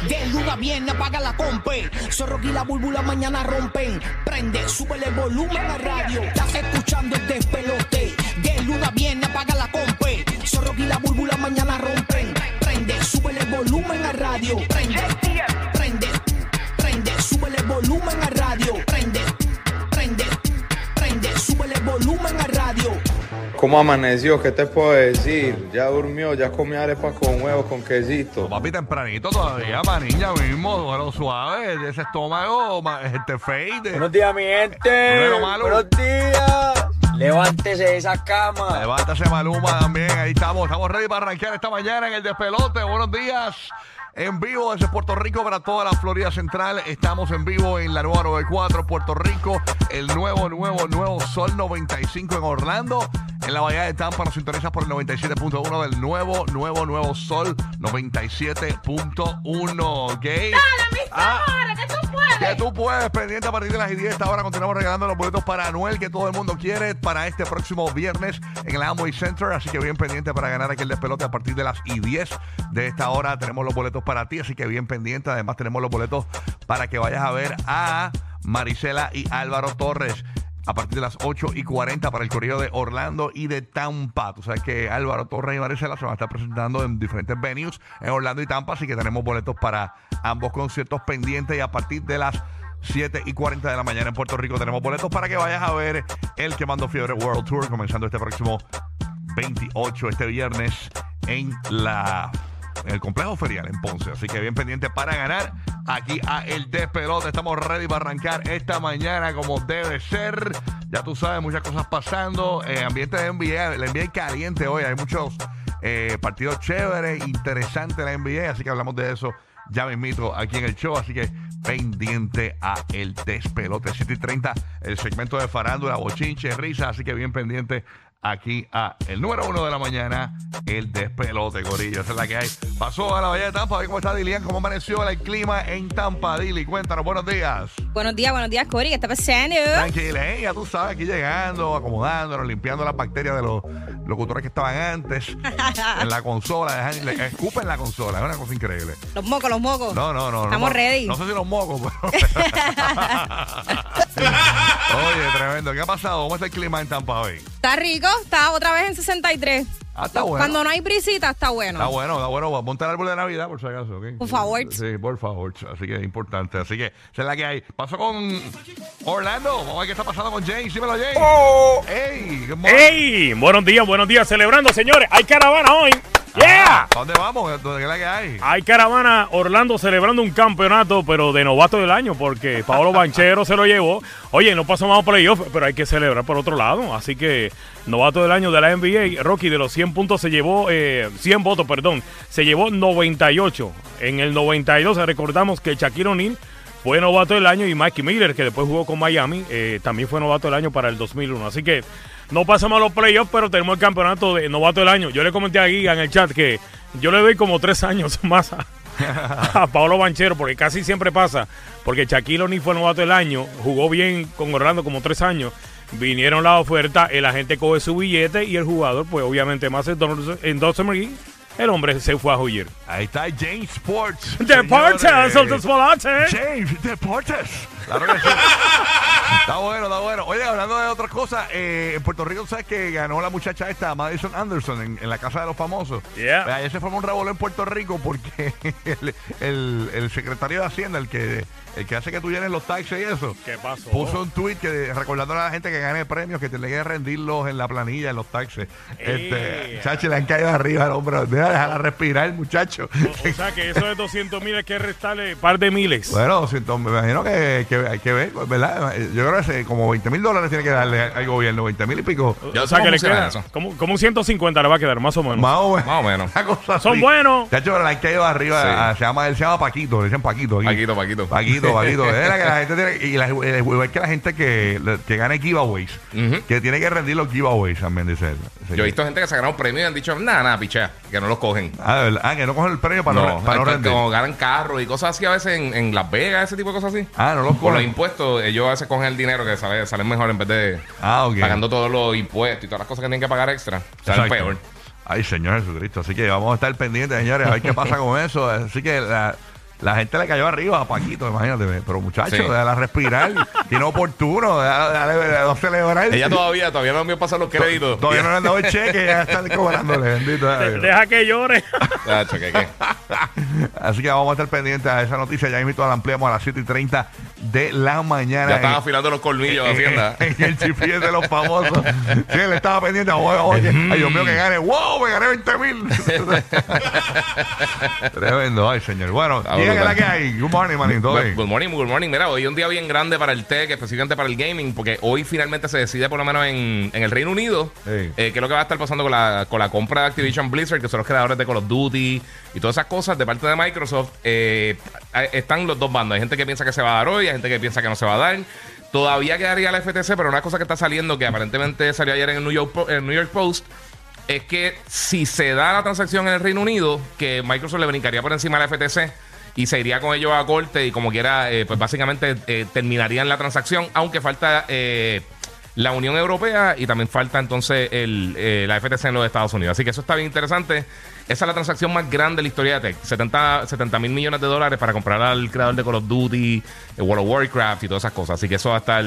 Pelote. De luna viene, apaga la compe. Zorro y la búlbula mañana rompen. Prende, súbele el volumen a radio. Estás escuchando el despelote. ¿Cómo amaneció? ¿Qué te puedo decir? Ya durmió, ya comió arepas con huevos, con quesito. Papi, tempranito todavía, manilla mismo, duelo suave, de ese estómago, ma- este fade. Buenos días, mi gente. Primero, Malu. Buenos días. Levántese de esa cama. Levántase Maluma también, ahí estamos, estamos ready para arrancar esta mañana en el despelote. Buenos días. En vivo desde Puerto Rico para toda la Florida Central. Estamos en vivo en la nueva 94, Puerto Rico. El nuevo, nuevo, nuevo Sol 95 en Orlando. En la Bahía de Tampa nos sintonizas por el 97.1 del nuevo, nuevo, nuevo Sol 97.1. Gay. Ah, que tú puedes, pendiente a partir de las 10 ahora continuamos regalando los boletos para Anuel que todo el mundo quiere para este próximo viernes en el Amway Center, así que bien pendiente para ganar aquí el despelote a partir de las y 10 de esta hora tenemos los boletos para ti, así que bien pendiente, además tenemos los boletos para que vayas a ver a Marisela y Álvaro Torres. A partir de las 8 y 40 para el correo de Orlando y de Tampa. Tú sabes que Álvaro Torres y Marisela se van a estar presentando en diferentes venues en Orlando y Tampa, así que tenemos boletos para ambos conciertos pendientes y a partir de las 7 y 40 de la mañana en Puerto Rico tenemos boletos para que vayas a ver el Quemando Fiebre World Tour comenzando este próximo 28, este viernes en la en el complejo ferial en Ponce. Así que bien pendiente para ganar aquí a El Despelote. Estamos ready para arrancar esta mañana como debe ser. Ya tú sabes, muchas cosas pasando. Eh, ambiente de NBA, la NBA caliente hoy. Hay muchos eh, partidos chéveres, interesantes la NBA. Así que hablamos de eso ya mismito aquí en el show. Así que pendiente a El Despelote. 7 y 30, el segmento de farándula, bochinche, risa. Así que bien pendiente aquí a el número uno de la mañana, el despelote, Corillo. Esa es la que hay. Pasó a la Bahía de Tampa, a ver cómo está Dilian, cómo amaneció el clima en Tampa. Dili, cuéntanos, buenos días. Buenos días, buenos días, Cory. ¿Qué está pasando? Tranquila, ¿eh? ya tú sabes, aquí llegando, acomodándonos, limpiando las bacterias de los locutores que estaban antes en la consola. dejan- le- escupen la consola, es una cosa increíble. Los mocos, los mocos. No, no, no. Estamos no, ready. No sé si los mocos, pero. Oye, tremendo. ¿Qué ha pasado? ¿Cómo está el clima en Tampa hoy? Está rico, está otra vez en 63. Ah, está bueno. Cuando no hay brisita, está bueno. Está bueno, está bueno. Monta el árbol de Navidad, por si acaso. ¿ok? Por favor. Sí, por favor. Así que es importante. Así que esa es la que hay. Pasó con Orlando. Vamos a ver qué está pasando con James. Dímelo, James. ¡Ey! good. ¡Ey! Buenos días, buenos días. Celebrando, señores. Hay caravana hoy. ¡Yeah! Ah, ¿pa' ¿Dónde vamos? ¿Dónde- ¿Qué es la que hay? Hay caravana Orlando celebrando un campeonato, pero de novato del año, porque Pablo Banchero se lo llevó. Oye, no pasó más playoff, pero hay que celebrar por otro lado. Así que novato del año de la NBA, Rocky de los 100 puntos se llevó, eh, 100 votos, perdón, se llevó 98. En el 92 recordamos que Shaquille O'Neal fue novato del año y Mikey Miller, que después jugó con Miami, eh, también fue novato del año para el 2001. Así que no pasamos a los playoffs, pero tenemos el campeonato de novato del año. Yo le comenté a Guiga en el chat que yo le doy como tres años más a, a Pablo Banchero, porque casi siempre pasa, porque Shaquille O'Neal fue novato del año, jugó bien con Orlando como tres años, vinieron las ofertas, el agente coge su billete y el jugador, pues obviamente más endorsement McGee, el hombre se fue a huir. Ahí está James Sports. Deportes, el. James Deportes. Claro que sí. Está bueno, está bueno. Oye, hablando de otras cosas, eh, en Puerto Rico, ¿sabes que ganó la muchacha esta, Madison Anderson, en, en la Casa de los Famosos? Yeah. Pues Ayer se formó un revuelo en Puerto Rico porque el, el- el secretario de Hacienda, el que, el que hace que tú llenes los taxes y eso, ¿Qué pasó? puso un tweet que recordando a la gente que gane premios que tiene que rendirlos en la planilla, en los taxes. Este, Eh. chacho, le han caído arriba al hombre. Deja dejarla respirar, muchacho. O, o sea que eso de 200 mil hay que restarle un par de miles. Bueno, 200, me imagino que, que hay que ver, ¿verdad? Yo creo que ese, como 20 mil dólares tiene que darle al, gobierno, 20 mil y pico. Yo o sea que le queda eso. como, como un 150 le va a quedar, más o menos. Más o menos. Más o menos. Una cosa Son así. buenos. De hecho, le han caído arriba. Sí. a- se, llama, él se llama Paquito, le dicen Paquito. aquí. Paquito, Paquito. Paquito, Paquito. Es la que la gente tiene, y la, el- igual que la gente que, que gana giveaways, Ujú. que tiene que rendir los giveaways también, dice él. Así Yo he que- visto gente que se ganó un premio y han dicho, nada, nada, pichea, que no los cogen. Ah. Ah, que no cogen el premio para no, no, para no hay- rendir. como ganan carros y cosas así a veces en, en Las Vegas, ese tipo de cosas así. Ah, no los Por los cogen. impuestos, ellos a veces cogen el dinero que sale, salen mejor en vez de Ah, pagando todos los impuestos y todas las cosas que tienen que pagar extra. Salen peor. Ay, Señor Jesucristo. Así que vamos a estar pendientes, señores, a ver qué pasa con eso. Así que la, la gente le cayó arriba a Paquito, imagínate. Pero muchachos, Sí. déjala respirar. Tiene oportuno, déjala, déjala- déjala celebrar. Ella todavía, todavía no me pasar los créditos. Todavía no le han dado el cheque, ya están cobrándole, bendito. De- Dios. Deja que llore. Tacho, ¿qué, qué? Así que vamos a estar pendientes a esa noticia. Ya invito a la ampliamos a las 7 y 30 de la mañana. Ya estaba en- afilando los colmillos Hacienda. en el GPS de los famosos. Sí, él estaba pendiente. Oye, oye, ay, Dios mío, que gane. ¡Wow! Me gané 20 mil. Tremendo, ay, señor. Bueno, Está ¿quién es brutal. la que hay? Good morning, manín. ¿Todo Good good morning, good morning. Mira, hoy es un día bien grande para el tech, específicamente para el gaming, porque hoy finalmente se decide, por lo menos en, en el Reino Unido, Sí. eh, qué es lo que va a estar pasando con la, con la compra de Activision Blizzard, que son los creadores de Call of Duty y todas esas cosas de parte de Microsoft. Eh, están los dos bandos. Hay gente que piensa que se va a dar hoy, hay gente que piensa que no se va a dar. Todavía quedaría la FTC, pero una cosa que está saliendo, que aparentemente salió ayer en el New York, en el New York Post, es que si se da la transacción en el Reino Unido, que Microsoft le brincaría por encima de la FTC y se iría con ellos a corte y como quiera, eh, pues básicamente eh, terminarían la transacción, aunque falta eh, la Unión Europea y también falta entonces el, la FTC en los Estados Unidos. Así que eso está bien interesante. Esa es la transacción más grande de la historia de Tech. 70 mil millones de dólares para comprar al creador de Call of Duty, World of Warcraft y todas esas cosas. Así que eso va a estar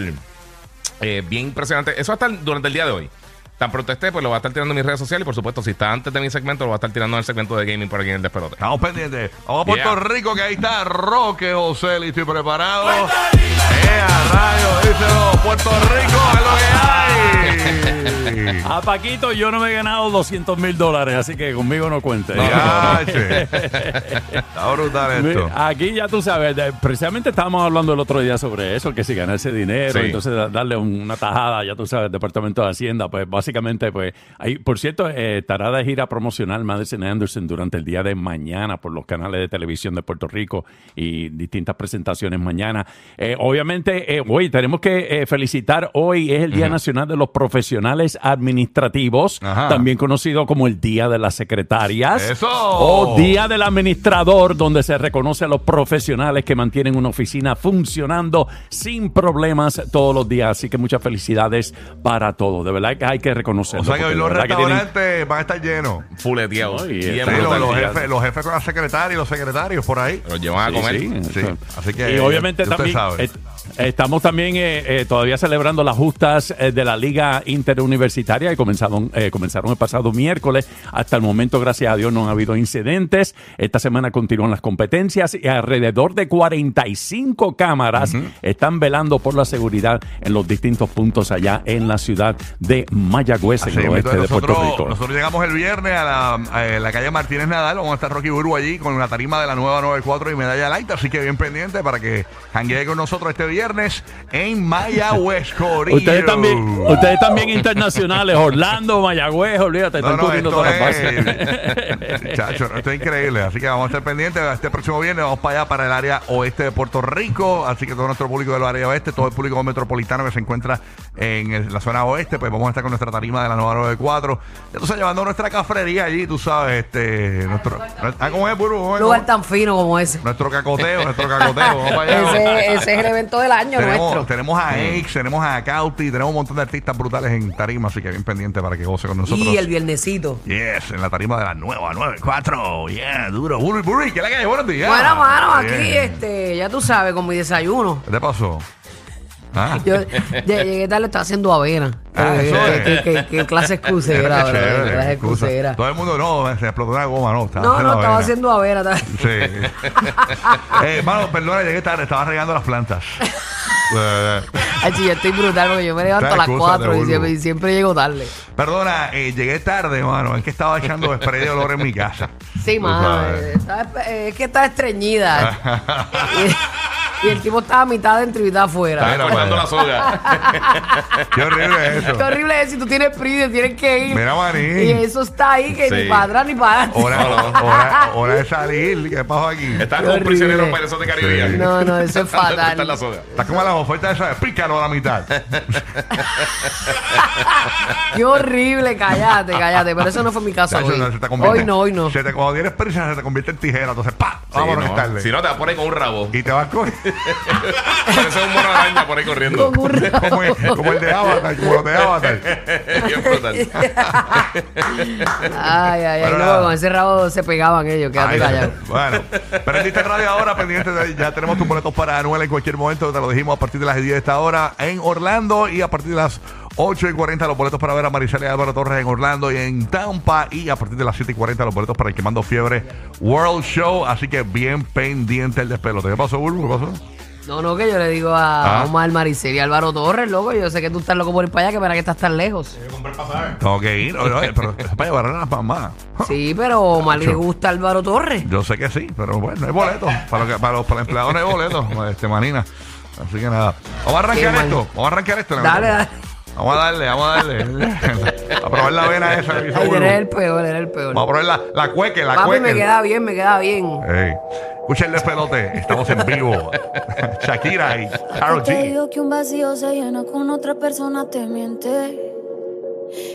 bien impresionante. Eso va a estar durante el día de hoy. Tan pronto esté, pues lo va a estar tirando en mis redes sociales. Y por supuesto, si está antes de mi segmento, lo va a estar tirando en el segmento de gaming por aquí en el despelote. Estamos pendientes. Vamos a Puerto Yeah. Rico, que ahí está Roque José, listo y preparado. ¡Eh, a rayo! Díselo, Puerto Rico, es lo que hay. A Paquito yo no me he ganado 200 mil dólares, así que conmigo no cuente. Che. Está brutal esto. Aquí ya tú sabes, precisamente estábamos hablando el otro día sobre eso, que si ganarse dinero, Sí. entonces da- darle un- una tajada, ya tú sabes, al Departamento de Hacienda, pues básicamente, pues, ahí, por cierto, eh, estará de gira promocional Madison Anderson durante el día de mañana por los canales de televisión de Puerto Rico y distintas presentaciones mañana. Eh, obviamente, eh, hoy tenemos que eh, felicitar, hoy es el Día Nacional de los Profesionales Administrativos, Ajá. también conocido como el Día de las Secretarias. ¡Eso! O Día del Administrador, donde se reconoce a los profesionales que mantienen una oficina funcionando sin problemas todos los días. Así que muchas felicidades para todos. De verdad que hay que reconocerlo. O sea que hoy porque los de verdad que tienen- restaurantes van a estar llenos. Fuleteados. Bien está Sí, brutal. los, los jefes, los jefes con la secretaria y los secretarios por ahí. Los llevan a Sí, comer. sí. Sí, así que y obviamente ya usted también sabe. eh, estamos también eh, eh, todavía celebrando las justas eh, de la Liga Interuniversitaria que comenzaron, eh, comenzaron el pasado miércoles. Hasta el momento, gracias a Dios, no ha habido incidentes. Esta semana continúan las competencias y alrededor de 45 cámaras están velando por la seguridad en los distintos puntos allá en la ciudad de Mayagüez, en el oeste de Puerto nosotros, Rico. nosotros llegamos el viernes a la, a la calle Martínez Nadal. Vamos a estar Rocky Burbu allí con la tarima de la nueva 94 y medalla light. Así que bien pendiente para que janguee con nosotros este viernes en Mayagüez, Corillo. Ustedes también, ustedes también internacionales, Orlando, Mayagüez, olvídate, No, están no, cubriendo todas las es, bases. chacho, esto es increíble. Así que vamos a estar pendientes. Este próximo viernes vamos para allá, para el área oeste de Puerto Rico. Así que todo nuestro público del área oeste, todo el público metropolitano que se encuentra en el- la zona oeste, pues vamos a estar con nuestra tarima de la nueva 94. Ya tú sabes, llevando nuestra cafrería allí, tú sabes, este, nuestro, ah, ¿cómo es, Buru? Lugar tan fino como ese. Nuestro cacoteo, nuestro cacoteo. Vamos para allá. Ese, ese es el evento del año Tenemos, nuestro. tenemos a Aix, tenemos a Cauti, tenemos un montón de artistas brutales en tarima, así que bien pendiente para que goce con nosotros. Y el viernesito. Yes, en la tarima de la nueva 94. Yeah, duro. Buri, Buri, ¿qué que hay? Buenos días. Bueno, mano, aquí, este, ya tú sabes, con mi desayuno. ¿Qué te pasó? Ah. Yo lle- llegué tarde, estaba haciendo avena. Ah, eso que- es. que- que- que clase excusera, Era bro, clase excusa. Todo el mundo no, se explotó una goma, no. Estaba No, no, estaba avena. haciendo avena. estaba- Sí. eh, mano, perdona, llegué tarde, estaba regando las plantas. Ay, sí, yo estoy brutal porque yo me levanto a las excusa de 4 y siempre, y siempre llego tarde. Perdona, eh, llegué tarde, mano. Es que estaba echando spray de olor en mi casa. Sí, mano. eh, estaba- Es que está estreñida. y, el tipo estaba a mitad dentro y mitad afuera. Estaba cortando la soga. Qué horrible es eso. Qué horrible es si tú tienes prisa, tienes que ir. Mira, maní. Y eso está ahí que Sí. ni para atrás ni para adelante. Hora, hora, hora de salir. ¿Qué pasó aquí? Qué como un prisionero horrible. en Piratas de Caribbean. No, no, eso es de fatal. cortar la soga. Está como las ofertas esas. Pícalo a la mitad. Qué horrible, cállate, cállate. Pero eso no fue mi caso Chacho, hoy. no, se te convierte- Hoy no, hoy no. Se te, cuando tienes prisa, se te convierte en tijera. Entonces, ¡pa! Sí, Vámonos no. Si no, te vas a poner con un rabo. Y te vas con. Parece un mono araña por ahí corriendo. Con un rabo. como, el, como el de Avatar, como los de Avatar. Bien brutal. Ay, ay, ay. Pero No, nada. con ese rabo se pegaban ellos. Quédate Ay, callado. Bueno, prendiste radio ahora, pendiente de, ya tenemos tus boletos para Anuel en cualquier momento, te lo dijimos a partir de las 10 de esta hora en Orlando y a partir de las 8 y 40 los boletos para ver a Maricela y Álvaro Torres en Orlando y en Tampa y a partir de las 7 y 40 los boletos para el Quemando Fiebre World Show, así que bien pendiente el despelote. ¿Qué pasó, Bulbo? ¿Qué pasó? No, no, que yo le digo a Ah. Omar Maricel y a Álvaro Torres, loco. Yo sé que tú estás loco por ir para allá, que para que estás tan lejos. Tengo que ir, oye, oye, pero es para llevar a las mamás. Sí, pero Omar le gusta a Álvaro Torres. Yo sé que sí, pero bueno, no hay boletos. Para, lo que- para los, para los empleados no hay boletos, este, manina. Así que nada. Vamos a arrancar Qué mal. esto. Vamos a arrancar esto. Dale, dale. Vamos a darle, vamos a darle. a probar la vena esa Ay, eres el peor, eres el peor. Vamos a probar la, la cueque, la Papi, cueque. me queda bien, me queda bien. Ey. El despelote. Estamos en vivo. Shakira y Karol Te G. digo que un vacío se llena con otra persona, te miente.